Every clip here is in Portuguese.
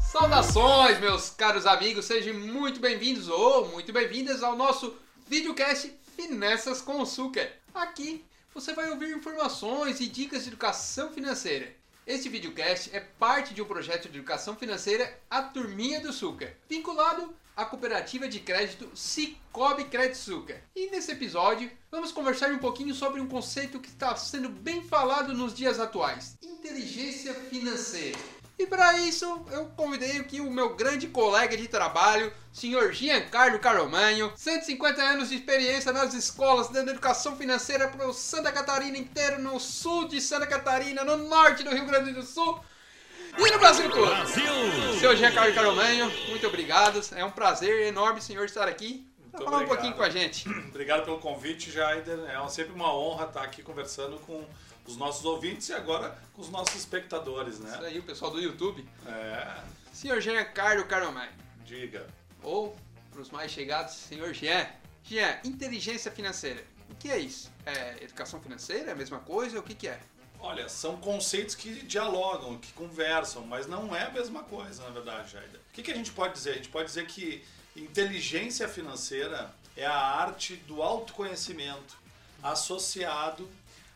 Saudações, meus caros amigos, sejam muito bem-vindos ou muito bem-vindas ao nosso videocast Finanças com Suker. Aqui você vai ouvir informações e dicas de educação financeira. Este videocast é parte de um projeto de educação financeira A Turminha do Suker, vinculado à cooperativa de crédito Cicobi Credit Suker. E nesse episódio vamos conversar um pouquinho sobre um conceito que está sendo bem falado nos dias atuais: inteligência financeira. E para isso, eu convidei aqui o meu grande colega de trabalho, senhor Giancarlo Caromanho, 150 anos de experiência nas escolas dando educação financeira para o Santa Catarina inteiro, no sul de Santa Catarina, no norte do Rio Grande do Sul e no Brasil todo. Brasil! Senhor Giancarlo Caromanho, muito obrigado. É um prazer enorme, senhor, estar aqui para Muito falar um obrigado. pouquinho com a gente. Obrigado pelo convite, Jaider. É sempre uma honra estar aqui conversando com os nossos ouvintes e agora com os nossos espectadores, Isso né? aí, o pessoal do YouTube. É, Senhor Giancarlo Caromanho. diga. Ou, para os mais chegados, senhor Jean. Jean, inteligência financeira. O que é isso? É educação financeira? É a mesma coisa? O que, que é? Olha, são conceitos que dialogam, que conversam, mas não é a mesma coisa, na verdade, Jaider. O que, que a gente pode dizer? A gente pode dizer que inteligência financeira é a arte do autoconhecimento associado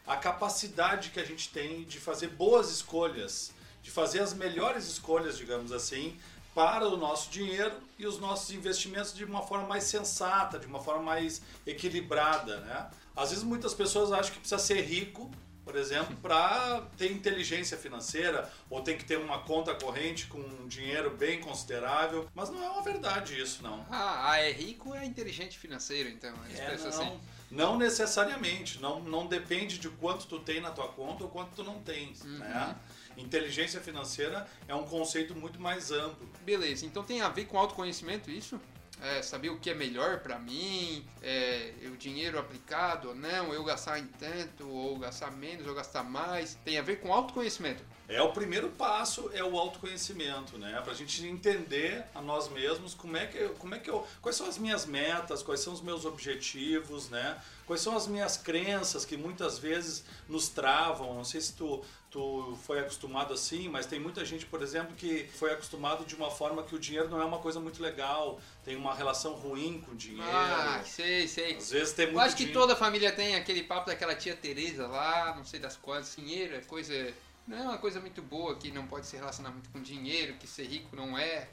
à capacidade que a gente tem de fazer boas escolhas, de fazer as melhores escolhas, digamos assim, para o nosso dinheiro e os nossos investimentos de uma forma mais sensata, de uma forma mais equilibrada, né? Às vezes muitas pessoas acham que precisa ser rico, por exemplo, para ter inteligência financeira ou tem que ter uma conta corrente com um dinheiro bem considerável, mas não é uma verdade isso, não. Ah, ah, é rico é inteligente financeiro, então. É, não, assim. não necessariamente, não, não depende de quanto tu tem na tua conta ou quanto tu não tens, Uhum. né? Inteligência financeira é um conceito muito mais amplo. Beleza, então tem a ver com autoconhecimento isso? É, saber o que é melhor pra mim, é, o dinheiro aplicado ou não, eu gastar em tanto, ou gastar menos, ou gastar mais. Tem a ver com autoconhecimento. É o primeiro passo, é o autoconhecimento, né? Pra gente entender a nós mesmos como é que como é que eu, quais são as minhas metas, quais são os meus objetivos, né? Quais são as minhas crenças que muitas vezes nos travam. Não sei se tu tu foi acostumado assim, mas tem muita gente, por exemplo, que foi acostumado de uma forma que o dinheiro não é uma coisa muito legal, tem uma relação ruim com o dinheiro. Ah, sei, sei. Às vezes tem Eu muito acho que dinheiro- toda família tem aquele papo daquela tia Teresa lá, não sei das quantas, dinheiro é coisa. Não é uma coisa muito boa que não pode se relacionar muito com dinheiro, que ser rico não é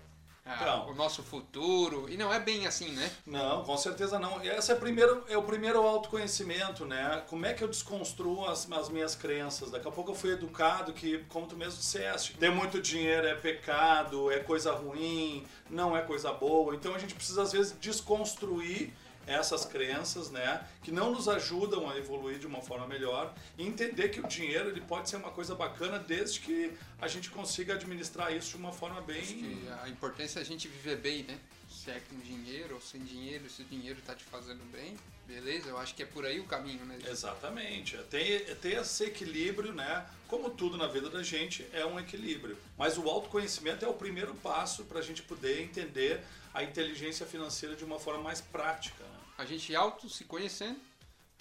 ah, Então. o nosso futuro. E não é bem assim, né? Não, com certeza não. Esse é, primeiro, é o primeiro autoconhecimento, né? Como é que eu desconstruo as, as minhas crenças? Daqui a pouco eu fui educado que, como tu mesmo disseste, ter muito dinheiro é pecado, é coisa ruim, não é coisa boa. Então a gente precisa, às vezes, desconstruir essas crenças, né, que não nos ajudam a evoluir de uma forma melhor e entender que o dinheiro ele pode ser uma coisa bacana desde que a gente consiga administrar isso de uma forma bem Acho que a importância é a gente viver bem, né? Se é com dinheiro ou sem dinheiro, se o dinheiro tá te fazendo bem, beleza? Eu acho que é por aí o caminho, né? Exatamente. É ter, é ter esse equilíbrio, né? Como tudo na vida da gente é um equilíbrio. Mas o autoconhecimento é o primeiro passo para a gente poder entender a inteligência financeira de uma forma mais prática. né? A gente auto se conhecendo,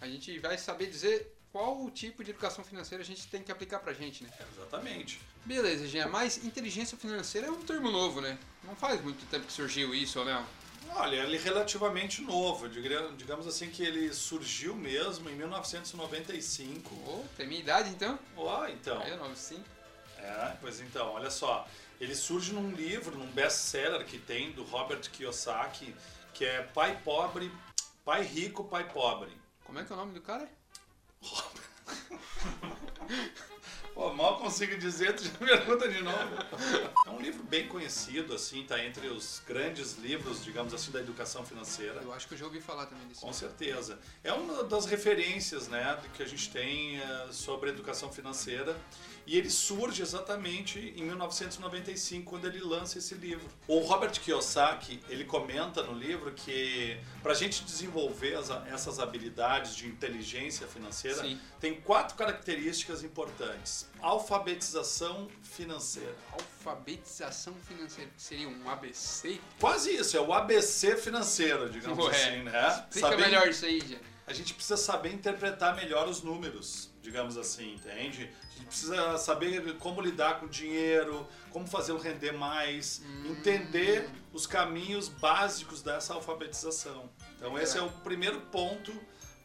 a gente vai saber dizer qual o tipo de educação financeira a gente tem que aplicar pra gente, né? Exatamente. Beleza, Jean, mas inteligência financeira é um termo novo, né? Não faz muito tempo que surgiu isso, ou não? Olha, ele é relativamente novo. Digamos assim que ele surgiu mesmo em 1995. Ô, tem minha idade então? Ó, então. É, 95. É, pois então, olha só. Ele surge num livro, num best-seller que tem do Robert Kiyosaki, que é Pai Pobre, Pai Rico, Pai Pobre. Como é que é o nome do cara? Mal consigo dizer, tu já pergunta de novo. É um livro bem conhecido, assim, tá entre os grandes livros, digamos assim, da educação financeira. Eu acho que eu já ouvi falar também desse. Com certeza. É uma das referências né, que a gente tem eh, sobre educação financeira. E ele surge exatamente em 1995, quando ele lança esse livro. O Robert Kiyosaki, ele comenta no livro que para a gente desenvolver as- essas habilidades de inteligência financeira, Sim. tem quatro características importantes. Alfabetização financeira. Alfabetização financeira, que seria um ABC? Quase isso, é o ABC financeiro, digamos Ué, assim, né? Explica Saber- melhor isso aí, Jean. a gente precisa saber interpretar melhor os números, digamos assim, entende? A gente precisa saber como lidar com o dinheiro, como fazê-lo render mais, entender os caminhos básicos dessa alfabetização. Então esse é o primeiro ponto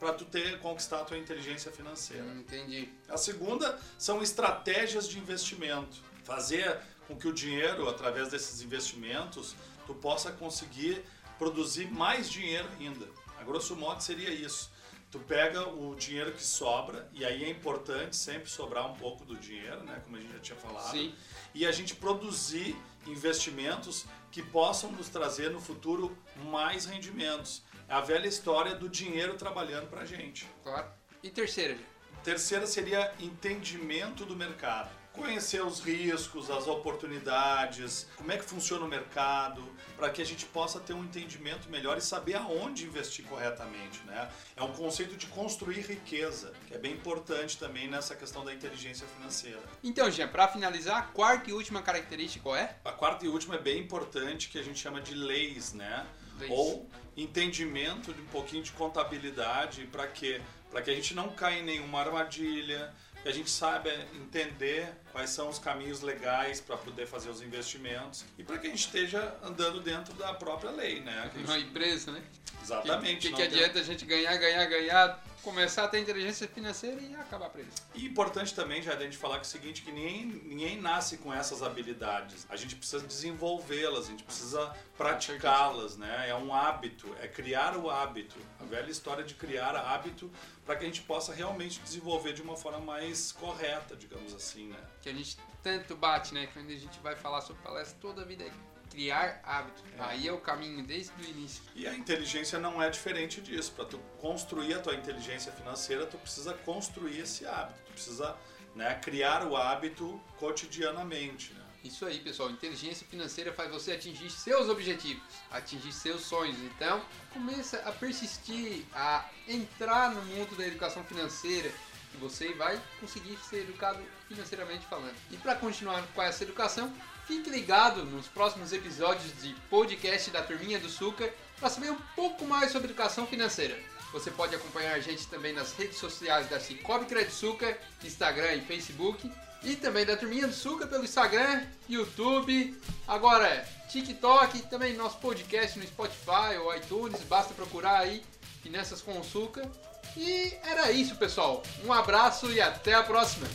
para tu ter conquistar a tua inteligência financeira. Hum, Entendi. A segunda são estratégias de investimento. Fazer com que o dinheiro, através desses investimentos, tu possa conseguir produzir mais dinheiro ainda. A grosso modo seria isso. Tu pega o dinheiro que sobra, e aí é importante sempre sobrar um pouco do dinheiro, né? Como a gente já tinha falado. Sim. E a gente produzir investimentos que possam nos trazer no futuro mais rendimentos. A velha história do dinheiro trabalhando pra gente. Claro. E terceira? Terceira seria entendimento do mercado. Conhecer os riscos, as oportunidades, como é que funciona o mercado, para que a gente possa ter um entendimento melhor e saber aonde investir corretamente. Né? É um conceito de construir riqueza, que é bem importante também nessa questão da inteligência financeira. Então, Jean, para finalizar, a quarta e última característica qual é? A quarta e última é bem importante, que a gente chama de leis, né? Leis. Ou entendimento de um pouquinho de contabilidade, para quê? Para que a gente não caia em nenhuma armadilha, que a gente saiba entender quais são os caminhos legais para poder fazer os investimentos e para que a gente esteja andando dentro da própria lei, né? Que gente- Uma empresa, né? Exatamente. O que, que ter- adianta a gente ganhar, ganhar, ganhar, começar a ter inteligência financeira e acabar preso? E importante também, já a gente falar que é o seguinte, que ninguém, ninguém nasce com essas habilidades. A gente precisa desenvolvê-las, a gente precisa praticá-las, né? É um hábito, é criar o hábito. A velha história de criar hábito para que a gente possa realmente desenvolver de uma forma mais correta, digamos assim, né? Que a gente tanto bate, né? Quando a gente vai falar sobre palestra, toda a vida é criar hábito. Aí é o caminho desde o início. E a inteligência não é diferente disso. Para tu construir a tua inteligência financeira, tu precisa construir esse hábito. Tu precisa né, criar o hábito cotidianamente, né? Isso aí, pessoal. Inteligência financeira faz você atingir seus objetivos, atingir seus sonhos. Então, começa a persistir, a entrar no mundo da educação financeira, que você vai conseguir ser educado financeiramente falando. E para continuar com essa educação, fique ligado nos próximos episódios de podcast da Turminha do Suca para saber um pouco mais sobre educação financeira. Você pode acompanhar a gente também nas redes sociais da Cicobi Credsuca, Instagram e Facebook. E também da Turminha do Suca pelo Instagram, YouTube, agora TikTok, também nosso podcast no Spotify ou iTunes, basta procurar aí Finanças com o Suca. E era isso, pessoal. Um abraço e até a próxima.